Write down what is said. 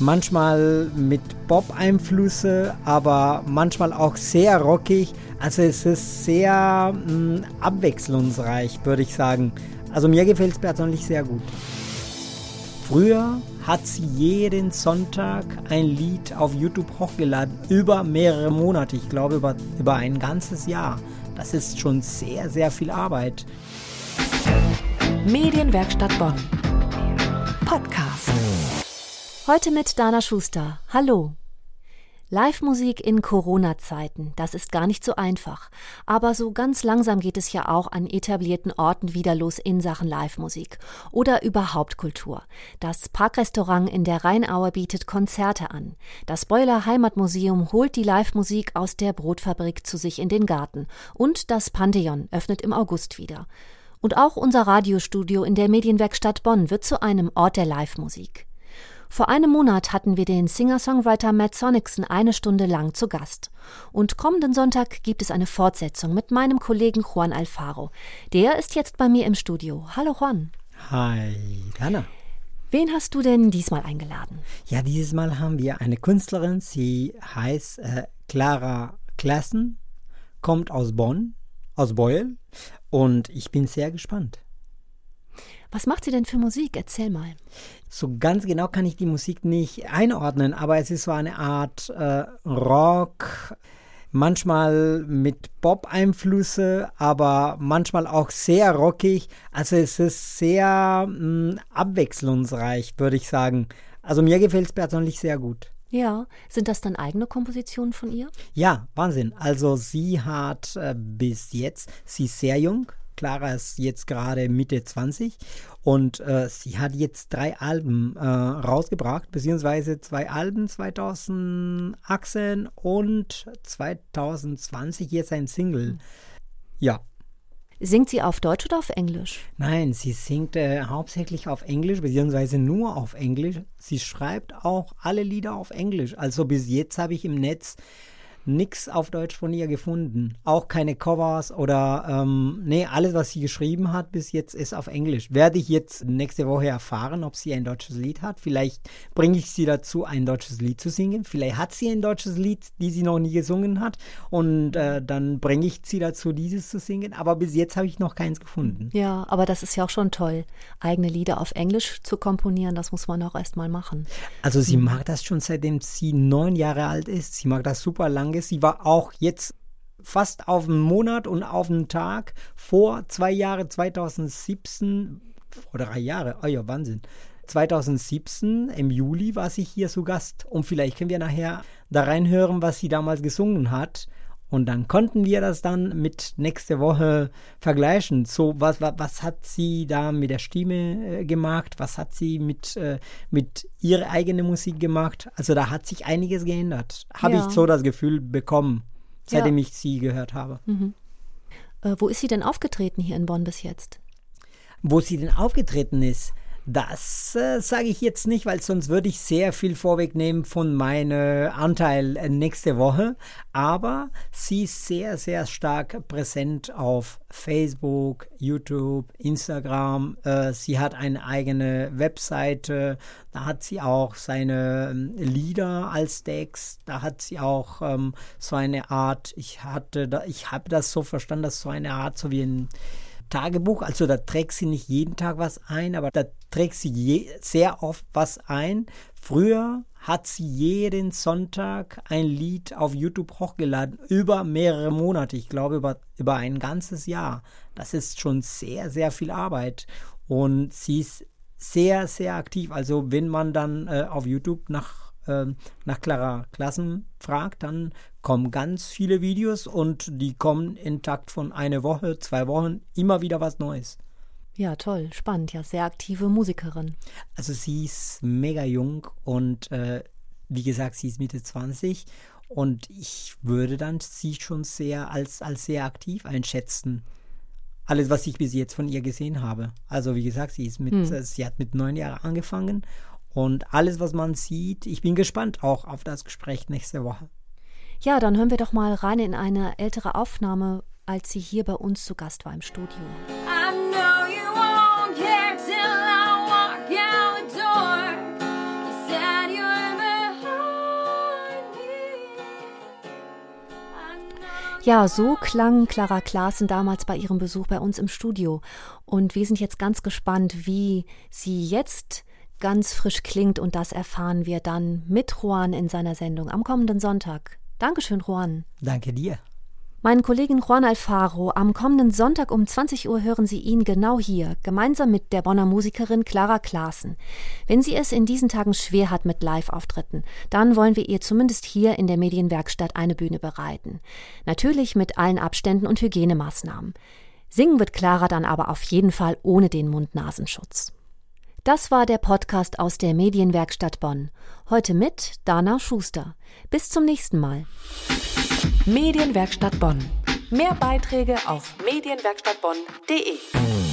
manchmal mit Bob-Einflüsse, aber manchmal auch sehr rockig. Also es ist sehr mh, mm, abwechslungsreich, würde ich sagen. Also mir gefällt es persönlich sehr gut. Früher hat sie jeden Sonntag ein Lied auf YouTube hochgeladen, über mehrere Monate, ich glaube über, über ein ganzes Jahr. Das ist schon sehr, sehr viel Arbeit. Medienwerkstatt Bonn. Podcast. Heute mit Dana Schuster. Hallo. Live-Musik in Corona-Zeiten, das ist gar nicht so einfach. Aber so ganz langsam geht es ja auch an etablierten Orten wieder los in Sachen Live-Musik oder überhaupt Kultur. Das Parkrestaurant in der Rheinaue bietet Konzerte an. Das Boiler Heimatmuseum holt die Live-Musik aus der Brotfabrik zu sich in den Garten. Und das Pantheon öffnet im August wieder. Und auch unser Radiostudio in der Medienwerkstatt Bonn wird zu einem Ort der Live-Musik. Vor einem Monat hatten wir den Singer-Songwriter Matt Sonicson eine Stunde lang zu Gast. Und kommenden Sonntag gibt es eine Fortsetzung mit meinem Kollegen Juan Alfaro. Der ist jetzt bei mir im Studio. Hallo Juan. Hi, Anna. Wen hast du denn diesmal eingeladen? Ja, dieses Mal haben wir eine Künstlerin. Sie heißt äh, Clara Klassen, kommt aus Bonn, aus Beuel. Und ich bin sehr gespannt. Was macht sie denn für Musik? Erzähl mal. So ganz genau kann ich die Musik nicht einordnen, aber es ist so eine Art äh, Rock, manchmal mit Pop-Einflüsse, aber manchmal auch sehr rockig. Also es ist sehr mh, mm, abwechslungsreich, würde ich sagen. Also mir gefällt es persönlich sehr gut. Ja, sind das dann eigene Kompositionen von ihr? Ja, Wahnsinn. Also sie hat äh, bis jetzt, sie ist sehr jung, Clara ist jetzt gerade Mitte 20 und äh, sie hat jetzt drei Alben äh, rausgebracht, beziehungsweise zwei Alben 2018 und 2020 jetzt ein Single. Ja. Singt sie auf Deutsch oder auf Englisch? Nein, sie singt äh, hauptsächlich auf Englisch, beziehungsweise nur auf Englisch. Sie schreibt auch alle Lieder auf Englisch. Also bis jetzt habe ich im Netz nichts auf Deutsch von ihr gefunden. Auch keine Covers oder, ähm, nee, alles, was sie geschrieben hat bis jetzt, ist auf Englisch. Werde ich jetzt nächste Woche erfahren, ob sie ein deutsches Lied hat. Vielleicht bringe ich sie dazu, ein deutsches Lied zu singen. Vielleicht hat sie ein deutsches Lied, die sie noch nie gesungen hat. Und äh, dann bringe ich sie dazu, dieses zu singen. Aber bis jetzt habe ich noch keins gefunden. Ja, aber das ist ja auch schon toll, eigene Lieder auf Englisch zu komponieren. Das muss man auch erst mal machen. Also sie mag das schon seitdem sie neun Jahre alt ist. Sie mag das super ist. Sie war auch jetzt fast auf einen Monat und auf einen Tag vor zwei Jahre 2017, vor drei Jahre, oh ja, Wahnsinn. 2017 im Juli war sie hier zu Gast und vielleicht können wir nachher da reinhören, was sie damals gesungen hat. Und dann konnten wir das dann mit nächste Woche vergleichen. So, was, was, was hat sie da mit der Stimme äh, gemacht? Was hat sie mit, äh, mit ihrer eigenen Musik gemacht? Also da hat sich einiges geändert. Habe ja. ich so das Gefühl bekommen, seitdem ja. ich sie gehört habe. Mhm. Äh, wo ist sie denn aufgetreten hier in Bonn bis jetzt? Wo sie denn aufgetreten ist? Das äh, sage ich jetzt nicht, weil sonst würde ich sehr viel vorwegnehmen von meinem Anteil äh, nächste Woche. Aber sie ist sehr, sehr stark präsent auf Facebook, YouTube, Instagram. Äh, sie hat eine eigene Webseite. Da hat sie auch seine ähm, Lieder als Text. Da hat sie auch ähm, so eine Art, ich da, ich habe das so verstanden, dass so eine Art, so wie ein Tagebuch, also da trägt sie nicht jeden Tag was ein, aber da trägt sie je, sehr oft was ein. Früher hat sie jeden Sonntag ein Lied auf YouTube hochgeladen, über mehrere Monate, ich glaube über, über ein ganzes Jahr. Das ist schon sehr, sehr viel Arbeit. Und sie ist sehr, sehr aktiv. Also wenn man dann äh, auf YouTube nach nach Clara Klassen fragt, dann kommen ganz viele Videos und die kommen in Takt von einer Woche, zwei Wochen, immer wieder was Neues. Ja, toll, spannend, ja, sehr aktive Musikerin. Also sie ist mega jung und äh, wie gesagt, sie ist Mitte 20 und ich würde dann sie schon sehr als, als sehr aktiv einschätzen. Alles, was ich bis jetzt von ihr gesehen habe. Also wie gesagt, sie ist mit, hm. äh, sie hat mit neun Jahren angefangen und alles, was man sieht. Ich bin gespannt auch auf das Gespräch nächste Woche. Ja, dann hören wir doch mal rein in eine ältere Aufnahme, als sie hier bei uns zu Gast war im Studio. Ja, so klang Clara Klaassen damals bei ihrem Besuch bei uns im Studio. Und wir sind jetzt ganz gespannt, wie sie jetzt ganz frisch klingt und das erfahren wir dann mit Juan in seiner Sendung am kommenden Sonntag. Dankeschön, Juan. Danke dir. Meinen Kollegen Juan Alfaro, am kommenden Sonntag um 20 Uhr hören Sie ihn genau hier, gemeinsam mit der Bonner Musikerin Clara Klaassen. Wenn sie es in diesen Tagen schwer hat mit Live-Auftritten, dann wollen wir ihr zumindest hier in der Medienwerkstatt eine Bühne bereiten. Natürlich mit allen Abständen und Hygienemaßnahmen. Singen wird Clara dann aber auf jeden Fall ohne den Mund-Nasenschutz. Das war der Podcast aus der Medienwerkstatt Bonn. Heute mit Dana Schuster. Bis zum nächsten Mal. Medienwerkstatt Bonn. Mehr Beiträge auf medienwerkstattbonn.de.